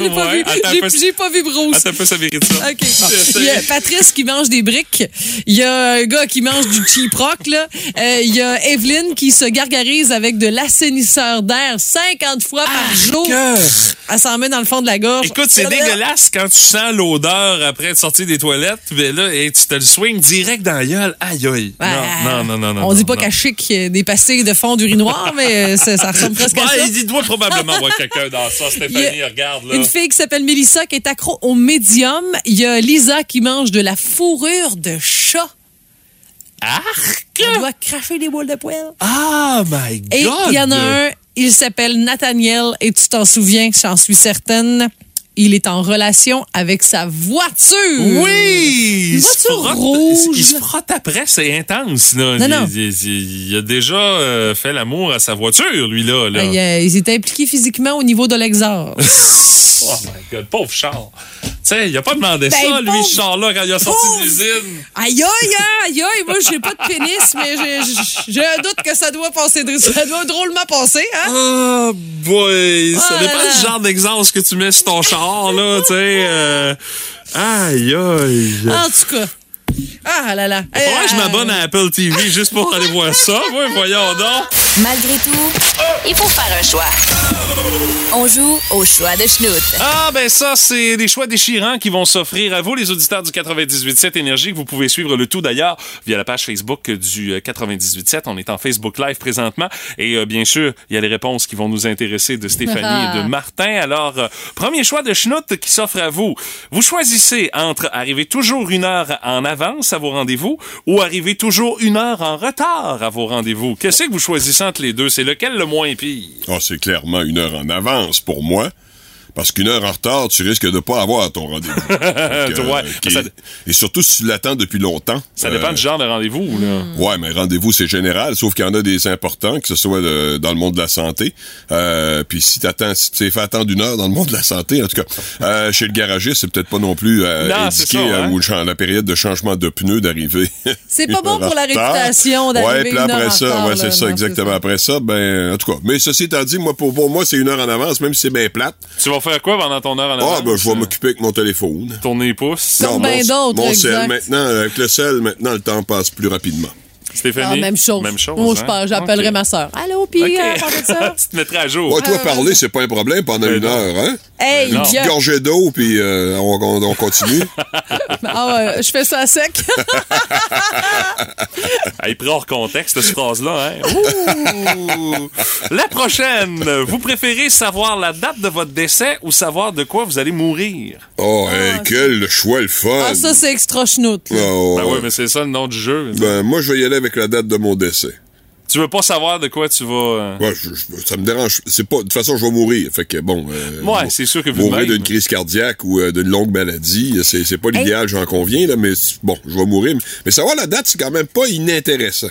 j'ai pas Ouais, vu. pas vu Bruce. Attends un peu, ça mérite ça. OK. Il y a Patrice qui mange des briques. Il y a un gars qui mange du cheap rock, là. Euh, Il y a Evelyne qui se gargarise avec de l'assainisseur d'air 50 fois par jour. Elle s'en met dans le fond de la gorge. Écoute, c'est dégueulasse quand tu sens l'odeur après être sorti des toilettes, mais là, et tu te le swings direct dans la gueule. Aïe, aïe. Ouais. Non, non, non, non. non. On dit pas qu'à chic, des pastilles de fond d'urinoir, mais ça, ça ressemble presque à ça. il doit probablement avoir quelqu'un dans ça, Stéphanie, a regarde, là. Une fille qui s'appelle Mélissa qui est accro au médium. Il y a Lisa qui mange de la fourrure de chat. Arc! Elle doit cracher des boules de poêle. Ah, my God! Et il y en a un, il s'appelle Nathaniel, et tu t'en souviens, j'en suis certaine. Il est en relation avec sa voiture. Oui! Une voiture frotte- rouge. Il se frotte après, c'est intense. Là. Non, il, non. il- a déjà euh, fait l'amour à sa voiture, lui, là. là. Il, euh, il s'est impliqué physiquement au niveau de l'exhaust. Oh my God, pauvre Charles. Tu sais, il a pas demandé Ben, ça, lui, pauvre- ce Charles-là, quand il a sorti pauvre- de l'usine. Aïe, aïe, aïe, aïe, moi, j'ai pas de pénis, mais j'ai- un doute que ça doit passer, ça doit drôlement passer, hein? Oh boy, ça Oh dépend là là. du genre d'exhaust que tu mets sur ton char, là, tu sais. euh, Aïe, aïe. En tout cas. Ah là là. Que je Euh, m'abonne à Apple TV juste pour aller voir ça. Ouais, voyons donc. Malgré tout, il faut faire un choix. On joue au choix de Schnout. Ah, ben ça, c'est des choix déchirants qui vont s'offrir à vous, les auditeurs du 98.7 Énergie, que vous pouvez suivre le tout d'ailleurs via la page Facebook du euh, 98.7. On est en Facebook Live présentement. Et euh, bien sûr, il y a les réponses qui vont nous intéresser de Stéphanie et de Martin. Alors, euh, premier choix de Schnout qui s'offre à vous. Vous choisissez entre arriver toujours une heure en à vos rendez-vous ou arriver toujours une heure en retard à vos rendez-vous? Qu'est-ce que vous choisissez entre les deux? C'est lequel le moins pire? Ah, c'est clairement une heure en avance pour moi. Parce qu'une heure en retard, tu risques de pas avoir ton rendez-vous. Euh, Ouais, qui- ça- Et surtout si tu l'attends depuis longtemps. Ça dépend Euh, du genre de rendez-vous, là. Ouais, mais rendez-vous, c'est général, sauf qu'il y en a des importants, que ce soit de- dans le monde de la santé. Euh, puis si t'attends, si tu t'es fait attendre une heure dans le monde de la santé, en tout cas, euh, chez le garagiste, c'est peut-être pas non plus euh, Non, indiqué ça, euh, hein. la période de changement de pneus d'arriver. C'est pas bon pour la réputation d'arriver Ouais, puis une heure après en ça, retard, ouais, c'est ça, Non, exactement. Après ça, ben, en tout cas. Mais ceci étant dit, moi, pour, pour moi, c'est une heure en avance, même si c'est bien plate. Tu vas faire quoi pendant ton heure en avance? Ah, ben, je vais m'occuper avec mon téléphone. Tourner les pouces. Comme ben mon, d'autres, mon exact. sel, maintenant, avec le sel, maintenant, le temps passe plus rapidement. Stéphanie? Ah, même chose. Même chose. Moi, je hein? parle- j'appellerai ma soeur. Allô, puis Ok. euh, ça? tu te mettrais à jour. Ouais, toi, parler, c'est pas un problème pendant Ben une heure, hein? Hey, Non. gars. Gorgée d'eau, puis euh, on, on- on continue. Ah ouais, je fais ça à sec. Hey, pris hors contexte, cette phrase-là, hein? Ouh! La prochaine, vous préférez savoir la date de votre décès ou savoir de quoi vous allez mourir? Oh, hey, quel choix le fun! Ah, ça, c'est extra chenoute. là. Oh, Ben ouais. oui, mais c'est ça le nom du jeu. Ben, moi, je vais y aller avec la date de mon décès. Tu veux pas savoir de quoi tu vas... euh, Ouais, je- je- ça me dérange. C'est pas. De toute façon, je vais mourir. Fait que bon. euh, Ouais, c'est sûr que de Mourir d'une crise cardiaque ou euh, d'une longue maladie, c'est c'est pas l'idéal, j'en conviens, là, mais bon, je vais mourir. Mais savoir la date, c'est quand même pas inintéressant.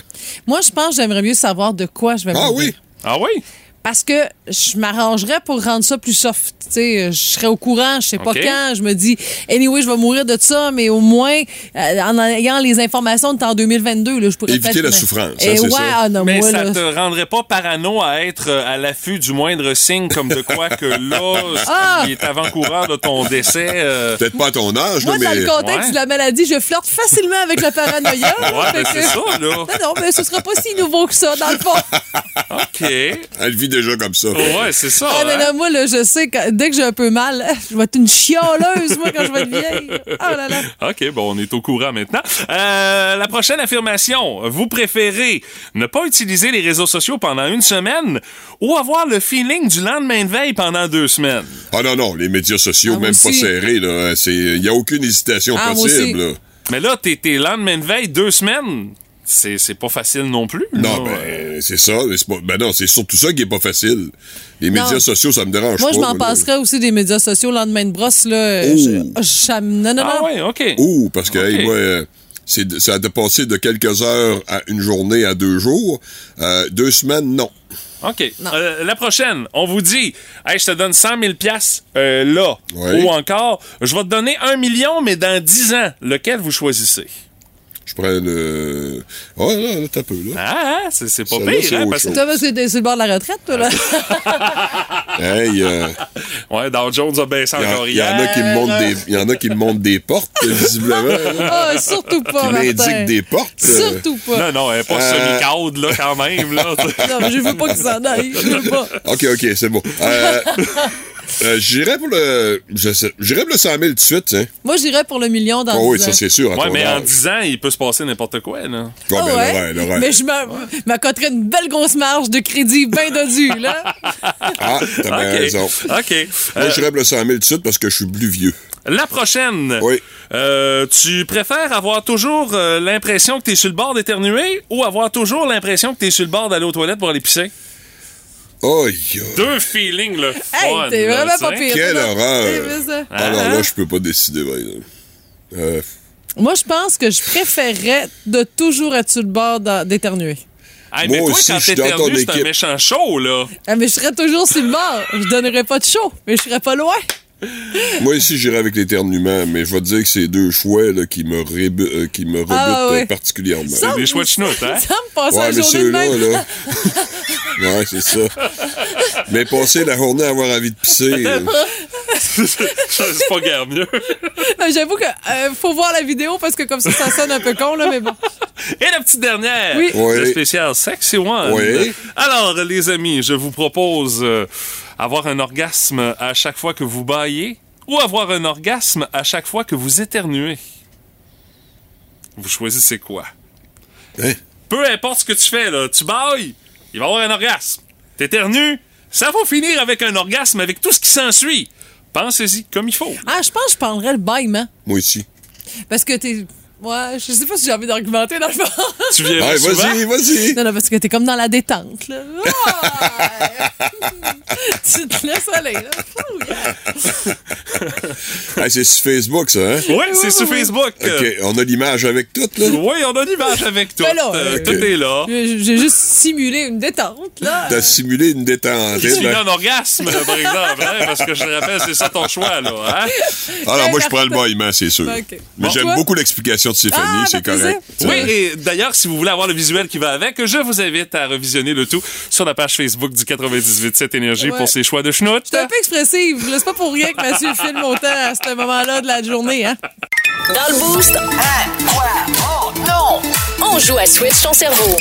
Moi, je pense que j'aimerais mieux savoir de quoi je vais Ah mourir. oui? Ah oui? Parce que je m'arrangerais pour rendre ça plus soft. Tu sais, je serais au courant, je sais pas quand. Je me dis, anyway, je vais mourir de ça, mais au moins, euh, en ayant les informations de en 2022, là, je pourrais Éviter la souffrance, hein, Et c'est ouais, ça. ah non, Mais moi, ça là, te rendrait pas parano à être euh, à l'affût du moindre signe comme de quoi que là, Ah! il est avant-coureur de ton décès. euh, Peut-être pas à ton âge, Moi, là, dans mais. le contexte Ouais. de la maladie, je flirte facilement avec la paranoïa. Ouais, ben que- c'est ça, là. Non, non, mais ce sera pas si nouveau que ça, dans le fond. OK. Elle vit déjà comme ça. Ouais, c'est ça. Ah, mais hein? là, moi, là, je sais que dès que j'ai un peu mal, je vais être une chialeuse, moi, quand je vais être vieille. Ah là là. OK, bon, on est au courant maintenant. Euh, la prochaine affirmation. Vous préférez ne pas utiliser les réseaux sociaux pendant une semaine ou avoir le feeling du lendemain de veille pendant deux semaines? Ah non, non, les médias sociaux, Ah, même pas serrés, là. Il n'y a aucune hésitation Ah, possible, là. Mais là, t'es, t'es lendemain de veille deux semaines? C'est, c'est pas facile non plus. Non, là. ben, c'est ça. mais c'est pas- ben non, c'est surtout ça qui est pas facile. Les médias sociaux, ça me dérange Moi, pas. je m'en là. passerais aussi des médias sociaux le lendemain de brosse, là. Ouh. Je, je- non, non, Ah non. ouais, OK. Ouh, parce que, hey, moi, euh, c'est de- ça a dépassé de quelques heures à une journée à deux jours. Euh, deux semaines, non. OK. Euh, la prochaine, on vous dit, hey, je te donne 100 000 piastres, euh, là. Oui. Ou encore, je vais te donner un million, mais dans 10 ans. Lequel vous choisissez? Je prends le... Oh, là, là, t'as peu, là. Ah, ah, c'est, c'est pas pire, c'est hein? Parce que. Toi, que sur le bord de la retraite, toi, là. Hey, euh, ouais, Dow Jones a baissé en- encore il y en a qui me montrent des, il y en a qui me montrent des portes, visiblement, Ah, surtout pas, qui m'indiquent des portes. Surtout pas. Non, non, elle est pas Euh. semi-caude, là, quand même, là. Non, mais je veux pas qu'il s'en aille. Je veux pas. OK, OK, c'est bon. Euh, euh, J'irais pour le... J'irais pour le 100 000 tout de suite, hein. Moi, j'irais pour le million dans Oh, oui, 10 ça, ans. c'est sûr. ouais, mais en âge. 10 ans, il peut se passer n'importe quoi, là. Ouais, Ah ben, ouais? le rêve, le rêve. Mais je me- m'accoterais une belle grosse marge de crédit bien dodu, là. Ah, t'as bien OK. raison. OK. Moi, Euh, j'irais pour le 100 000 tout de suite parce que je suis plus vieux. La prochaine. Oui. Euh, tu préfères avoir toujours euh, l'impression que tu es sur le bord d'éternuer ou avoir toujours l'impression que tu es sur le bord d'aller aux toilettes pour aller pisser? Aïe. Deux feelings, le Hey, fun. t'es là, vraiment pas pire. Quelle là. horreur. Ça? Alors Hein? là, je peux pas décider, par. Euh, Moi, je pense que je préférerais de toujours être sur le bord d'éternuer. Hey, mais Moi toi, aussi, quand t'éternues, c'est un méchant show, là. Ah, mais je serais toujours sur le bord. Je donnerais pas de chaud, mais je serais pas loin. Moi aussi, j'irai avec l'éternuement, mais je vais te dire que c'est deux choix là, qui me, rébu- euh, qui me rebutent Ah, ouais. euh, particulièrement. Ça, Des choix de chenoute, hein? Ça me passe Ouais, la mais journée de ceux-là, même. là. ouais, c'est ça. Mais passer la journée à avoir envie de pisser. c'est pas guère mieux. Euh, J'avoue que euh, faut voir la vidéo parce que comme ça, ça sonne un peu con, là, mais bon. Et la petite dernière, Oui. Oui. le spécial Sexy One. Oui. Alors, les amis, je vous propose euh, avoir un orgasme à chaque fois que vous baillez ou avoir un orgasme à chaque fois que vous éternuez. Vous choisissez quoi? Hein? Peu importe ce que tu fais, là, tu bailles, il va y avoir un orgasme. T'éternues, ça va finir avec un orgasme avec tout ce qui s'ensuit. Pensez-y comme il faut. Ah, je pense que je prendrais le bâillement. moi aussi. Parce que t'es. Ouais, je sais pas si j'ai envie d'argumenter dans le fond. Tu viens Ouais, vas-y, vas-y. Non, non, parce que t'es comme dans la détente, là. Ouais. tu te laisses aller, là. Yeah. Ah, c'est sur Facebook, ça, hein? Oui, c'est sur Facebook. OK, on a l'image avec tout, là? Oui, on a l'image avec tout. Ben là, Euh, euh, Tout est là. J'ai j'ai juste simulé une détente, là. T'as simulé une détente. Tu hein, vis ben- un orgasme, par exemple, hein, parce que je te rappelle, c'est ça ton choix, là. Hein? Alors, moi, je prends le baillement, c'est sûr. Ok. Mais Bon. j'aime beaucoup l'explication de Stéphanie, Ah, c'est plaisir. correct. Oui, et d'ailleurs, si vous voulez avoir le visuel qui va avec, je vous invite à revisionner le tout sur la page Facebook du 98.7 Énergie Ouais. pour ses choix de schnout. Je suis un peu expressive. C'est pas pour rien que Mathieu filme autant à ce moment-là de la journée, hein. Dans le boost, on joue à Switch ton cerveau.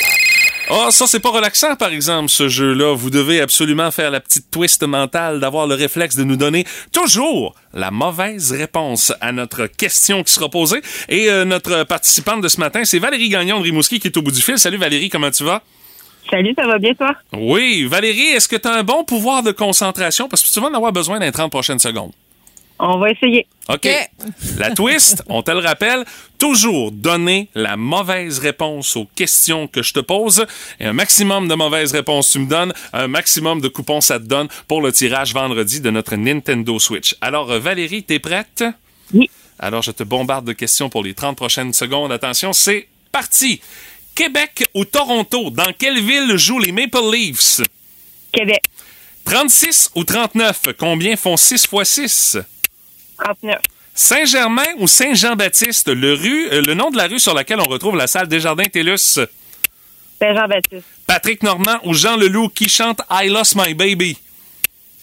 Oh, ça, c'est pas relaxant, par exemple, ce jeu-là. Vous devez absolument faire la petite twist mentale d'avoir le réflexe de nous donner toujours la mauvaise réponse à notre question qui sera posée. Et euh, notre participante de ce matin, c'est Valérie Gagnon de Rimouski qui est au bout du fil. Salut Valérie, comment tu vas? Salut, ça va bien, toi? Oui, Valérie, est-ce que tu as un bon pouvoir de concentration? Parce que tu vas en avoir besoin dans les 30 prochaines secondes. On va essayer. OK. La twist, on te le rappelle, toujours donner la mauvaise réponse aux questions que je te pose. Et un maximum de mauvaises réponses tu me donnes, un maximum de coupons ça te donne pour le tirage vendredi de notre Nintendo Switch. Alors, euh, Valérie, t'es prête? Oui. Alors, je te bombarde de questions pour les 30 prochaines secondes. Attention, c'est parti! Québec ou Toronto, dans quelle ville jouent les Maple Leafs? Québec, 36 ou 39, combien font 6 fois 6? 39. Saint-Germain ou Saint-Jean-Baptiste, le, rue, euh, le nom de la rue sur laquelle on retrouve la salle Desjardins TELUS. Saint-Jean-Baptiste. Patrick Normand ou Jean Leloup qui chante I Lost My Baby.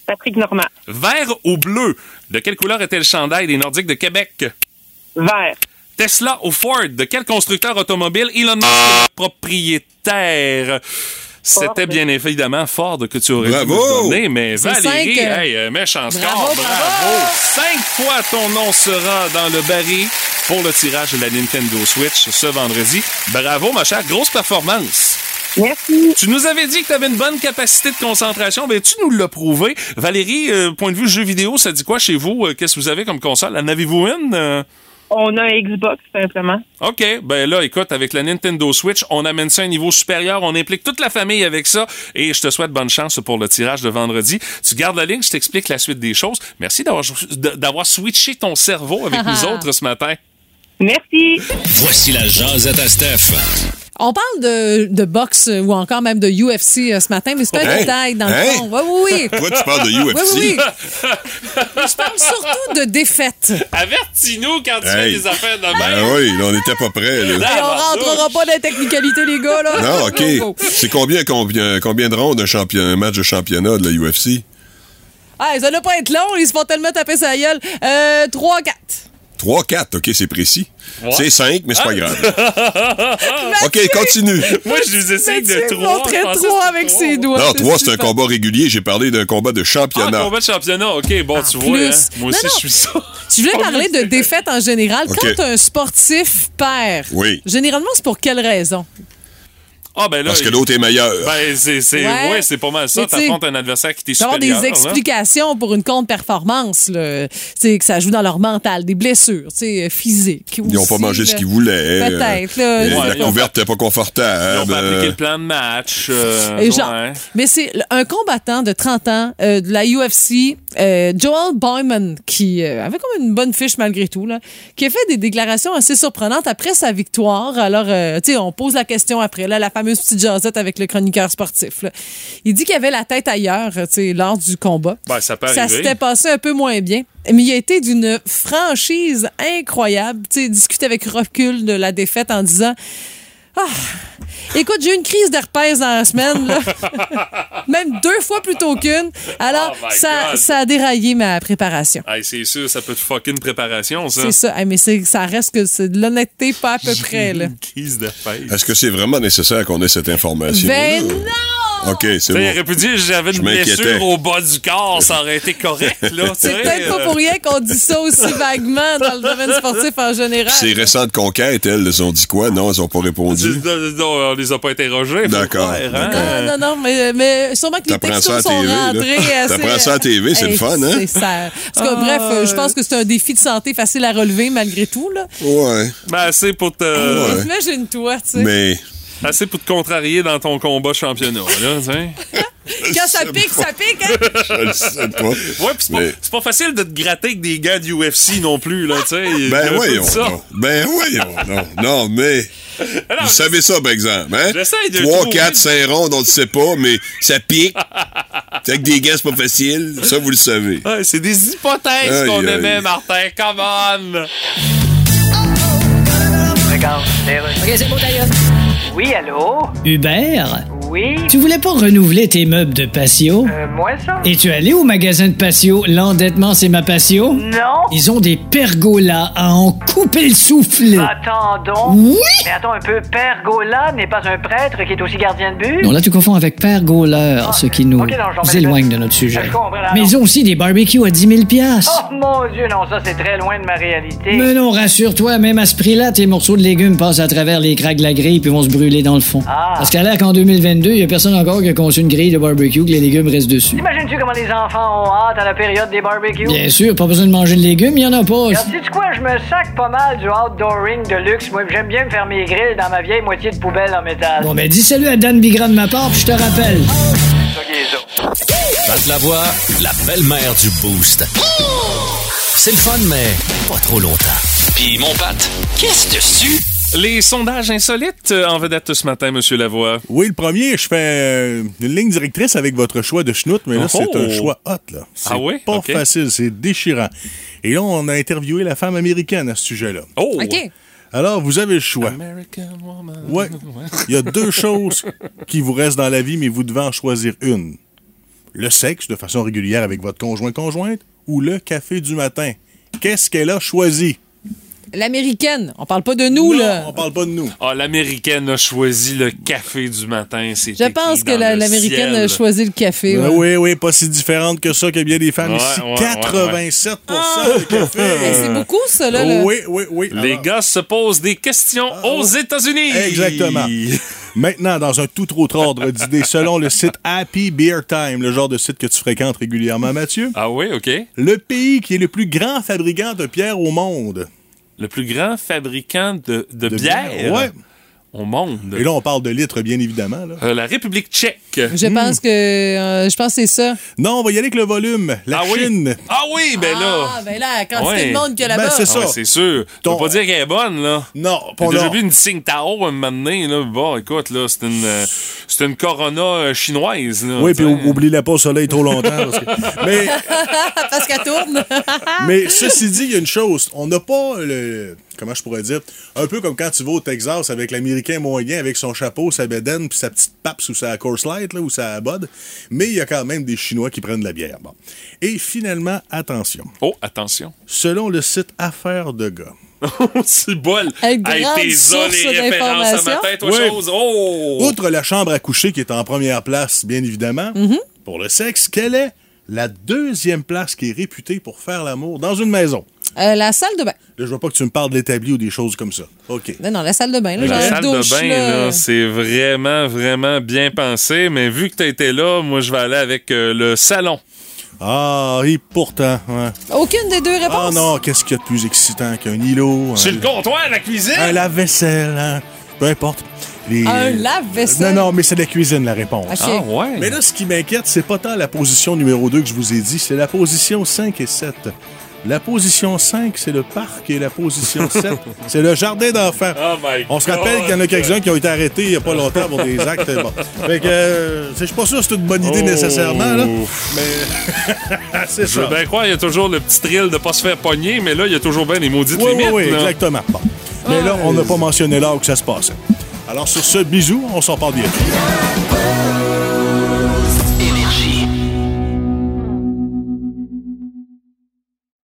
Patrick Normand. Vert ou bleu, de quelle couleur était le chandail des Nordiques de Québec? Vert. Tesla ou Ford, de quel constructeur automobile Elon Musk est le propriétaire? C'était bien évidemment Ford que tu aurais dû Bravo! nous donner, mais Valérie, cinq, euh, hey, euh, méchant score, bravo, bravo, bravo! Cinq fois ton nom sera dans le baril pour le tirage de la Nintendo Switch ce vendredi. Bravo, ma chère, grosse performance. Merci. Tu nous avais dit que tu avais une bonne capacité de concentration, ben tu nous l'as prouvé. Valérie, euh, point de vue jeu vidéo, ça dit quoi chez vous? Euh, Qu'est-ce que vous avez comme console? En avez-vous une? Euh, On a un Xbox, simplement. OK, ben là, écoute, avec la Nintendo Switch, on amène ça à un niveau supérieur, on implique toute la famille avec ça, et je te souhaite bonne chance pour le tirage de vendredi. Tu gardes la ligne, je t'explique la suite des choses. Merci d'avoir d'avoir switché ton cerveau avec nous autres ce matin. Merci. Voici la jasette à Steph. On parle de, de boxe euh, ou encore même de UFC euh, ce matin, mais c'est un Hein? détail dans le Hein? fond. Oui, oui, oui. Toi, tu parles de UFC. Oui, oui, oui. Je parle surtout de défaite. Avertis-nous quand tu fais des affaires de Ben même. oui, là, on n'était pas prêts, là. Et on rentrera pas dans les technicalités, les gars, là. Non, OK. C'est combien, combien, combien de rondes un, champion, un match de championnat de la UFC? Ah, ça doit pas être long, ils se font tellement taper sa gueule. Euh, 3, 4. 3-4, OK, c'est précis. C'est 5, mais c'est Ah. pas grave. OK, continue. Moi, je vous essaye de Mathieu trois. montrait je pensais que trois c'était avec trois. ses doigts. Non, 3, c'est un combat régulier. J'ai parlé d'un combat de Ah, championnat. combat de championnat, OK, bon, tu vois, hein, moi aussi, Non, non. je suis ça. Tu voulais parler de défaite en général. Quand un sportif perd, Oui. généralement, c'est pour quelle raison? Ah, ben là. Parce que l'autre est meilleur. Ben, c'est, c'est, Ouais. ouais, c'est pas mal ça. T'affrontes un adversaire qui t'est supérieur. des là. explications pour une contre-performance, là. Tu sais, que ça joue dans leur mental, des blessures, tu sais, physiques. Ils n'ont pas mangé là. ce qu'ils voulaient. Peut-être, là. Euh, Ouais, la ils couverte n'était pas Ils ont confortable. pas appliqué Euh, le plan de match. euh, Et genre- ouais. Mais c'est un combattant de 30 ans euh, de la UFC, euh, Joel Boyman, qui euh, avait comme une bonne fiche malgré tout, là, qui a fait des déclarations assez surprenantes après sa victoire. Alors, euh, tu sais, on pose la question après, là, la fameuse petite jasette avec le chroniqueur sportif. là. Il dit qu'il avait la tête ailleurs, tu sais, lors du combat. Ben, ça peut Ça arriver. s'était passé un peu moins bien. Mais il a été d'une franchise incroyable. Tu sais, discuter avec recul de la défaite en disant Ah, écoute, j'ai eu une crise d'herpès dans la semaine, là. même deux fois plutôt qu'une. Alors, Oh ça, ça a déraillé ma préparation. Hey, c'est sûr, ça peut te fucker une préparation, ça. C'est ça. Hey, mais c'est- ça reste que c'est de l'honnêteté, pas à peu près. Là. Une crise de fête. Est-ce que c'est vraiment nécessaire qu'on ait cette information? Ben non! OK, c'est il aurait pu dire j'avais une blessure au bas du corps, ça aurait été correct, là. C'est peut-être pas pour rien qu'on dit ça aussi vaguement dans le domaine sportif en général. Ces récentes conquêtes, elles, elles ont dit quoi? Non, elles n'ont pas répondu. Non, non, on les a pas interrogés. faut D'accord, hein? Non, non, non, mais, mais sûrement que les textos sont TV, rentrés assez... T'apprends ça à TV, c'est le fun, hein? c'est ça. En tout cas, bref, euh, je pense que c'est un défi de santé facile à relever malgré tout, là. Ouais. Ben, assez pour te. Ouais. Imagine-toi, tu sais. Mais Assez pour te contrarier dans ton combat championnat, là, tu sais. Quand ça pique, ça pique, hein? je le sais pas. Ouais, pis c'est pas, Mais- pas facile de te gratter avec des gars du UFC non plus, là, tu sais. Ben voyons. ça. donc. Ben voyons. Non, non mais. Vous savez ça, par exemple, hein? J'essaie de 3, trouver- 4, 5 rondes, on ne sait pas, mais ça pique. C'est avec des gars, c'est pas facile. Ça, vous le savez. Ouais, c'est des hypothèses Aïe, qu'on aïe. aimait, Martin. Come on! OK, c'est bon, d'ailleurs. Oui, allô? Hubert, Oui? tu voulais pas renouveler tes meubles de patio? Euh, moi, ça? Es-tu allé au magasin de patio? L'endettement, c'est ma patio? Non? Ils ont des pergolas à en couper le souffle. Attends donc. Oui? Mais attends un peu, Père Gola n'est pas un prêtre qui est aussi gardien de but? Non, là, tu confonds avec Père Gauleur, ce qui nous ok, non, éloigne de notre sujet. Là, Mais ils ont aussi des barbecues à 10 000 piastres. Oh mon Dieu, non, ça c'est très loin de ma réalité. Mais non, rassure-toi, même à ce prix-là, tes morceaux de légumes passent à travers les craques de la grille puis vont se brûler dans le fond. Ah. Parce qu'à l'air qu'en 2022, il y a personne encore qui a conçu une grille de barbecue que les légumes restent dessus. Imagines-tu comment les enfants ont hâte à la période des barbecues? Bien sûr, pas besoin de manger de légumes, il y en a pas. Alors, sais-tu quoi, je me sac pas mal du outdooring de luxe. Moi, j'aime bien me faire mes grilles dans ma vieille moitié de poubelle en métal. Bon, ben dis salut à Dan Bigra de ma part, puis je te rappelle. Ça qui est ça. Pat la voix, la belle-mère du Boost. C'est le fun, mais pas trop longtemps. Puis mon Pat, qu'est-ce dessus? Les sondages insolites euh, en vedette ce matin, Monsieur Lavoie. Oui, le premier, je fais euh, une ligne directrice avec votre choix de schnout, mais là, Oh. c'est un choix hot, là. C'est Ah oui? pas facile, c'est déchirant. Et là, on a interviewé la femme américaine à ce sujet-là. Oh! OK. Alors, vous avez le choix. American woman. Ouais. Il y a deux choses qui vous restent dans la vie, mais vous devez en choisir une. Le sexe, de façon régulière avec votre conjoint-conjointe, ou le café du matin. Qu'est-ce qu'elle a choisi? L'américaine. On parle pas de nous, Non, là. on parle pas de nous. Ah, l'américaine a choisi le café du matin. C'est Je pense que la- l'américaine a choisi le café. Ben ouais. oui, oui, pas si différente que ça qu'il y a bien des femmes Ouais, ici. ouais, ouais, 87% de café. C'est beaucoup, ça, là. là. Oui, oui, oui. Les Alors- gars se posent des questions aux États-Unis. Exactement. Maintenant, dans un tout autre ordre d'idées, selon le site Happy Beer Time, le genre de site que tu fréquentes régulièrement, Mathieu, Ah oui, OK. le pays qui est le plus grand fabricant de pierre au monde. Le plus grand fabricant de, de, De bière, Ouais. Au monde. Et là, on parle de litres, bien évidemment. là. Euh, la République tchèque. Je pense que euh, je pense que c'est ça. Non, on va y aller avec le volume. La ah oui. Chine. Ah oui, ben là. Ah, ben là, la quantité Ouais. de monde qu'il y a là-bas. Ben, c'est Ah ça. ouais, c'est sûr. Tu Ton- peux pas dire qu'elle est bonne, là. Non, J'ai pas déjà vu une Tsingtao un moment donné, là. Bon, écoute, là, c'est une, euh, c'est une Corona euh, chinoise, là. Oui, puis oublie-la pas au soleil trop longtemps. parce que- Mais, Parce qu'elle tourne. mais ceci dit, il y a une chose. On n'a pas le. Comment je pourrais dire? Un peu comme quand tu vas au Texas avec l'Américain moyen, avec son chapeau, sa bedaine, puis sa petite pape sous sa course light, là, ou sa bod. Mais il y a quand même des Chinois qui prennent de la bière. Bon. Et finalement, attention. Oh, attention. Selon le site Affaires de gars, c'est bol. Une Hey, les références à d'informations. matin, toi, Oui. chose. Oh! outre la chambre à coucher qui est en première place, bien évidemment, pour le sexe, quelle est la deuxième place qui est réputée pour faire l'amour dans une maison? Euh, la salle de bain. Là, je vois pas que tu me parles de l'établi ou des choses comme ça. OK. Non, non, la salle de bain. Là, La salle douche, de bain, là. là, c'est vraiment, vraiment bien pensé. Mais vu que tu été là, moi, je vais aller avec euh, le salon. Ah, et pourtant, ouais. Aucune des deux réponses? Ah non, qu'est-ce qu'il y a de plus excitant qu'un îlot? Un- le comptoir, la cuisine! Un lave-vaisselle, hein? Peu importe. Les- Un lave-vaisselle? Non, non, mais c'est la cuisine, la réponse. Ah, ouais. Mais là, ce qui m'inquiète, c'est pas tant la position numéro 2 que je vous ai dit, c'est la position 5 et 7. La position 5, c'est le parc et la position 7, c'est le jardin d'enfants. Oh On se rappelle qu'il y en a quelques-uns qui ont été arrêtés il y a pas longtemps pour des actes. Bon. Fait que, euh, je suis pas sûr que c'est une bonne idée Oh. nécessairement, là. Mais c'est Je veux ça. bien croire, il y a toujours le petit thrill de pas se faire pogner, mais là, il y a toujours bien des maudites Oui, oui, limites. oui, là. exactement. Bon. Mais là, on n'a pas mentionné là où que ça se passait. Alors, sur ce, bisous, on s'en parle bientôt.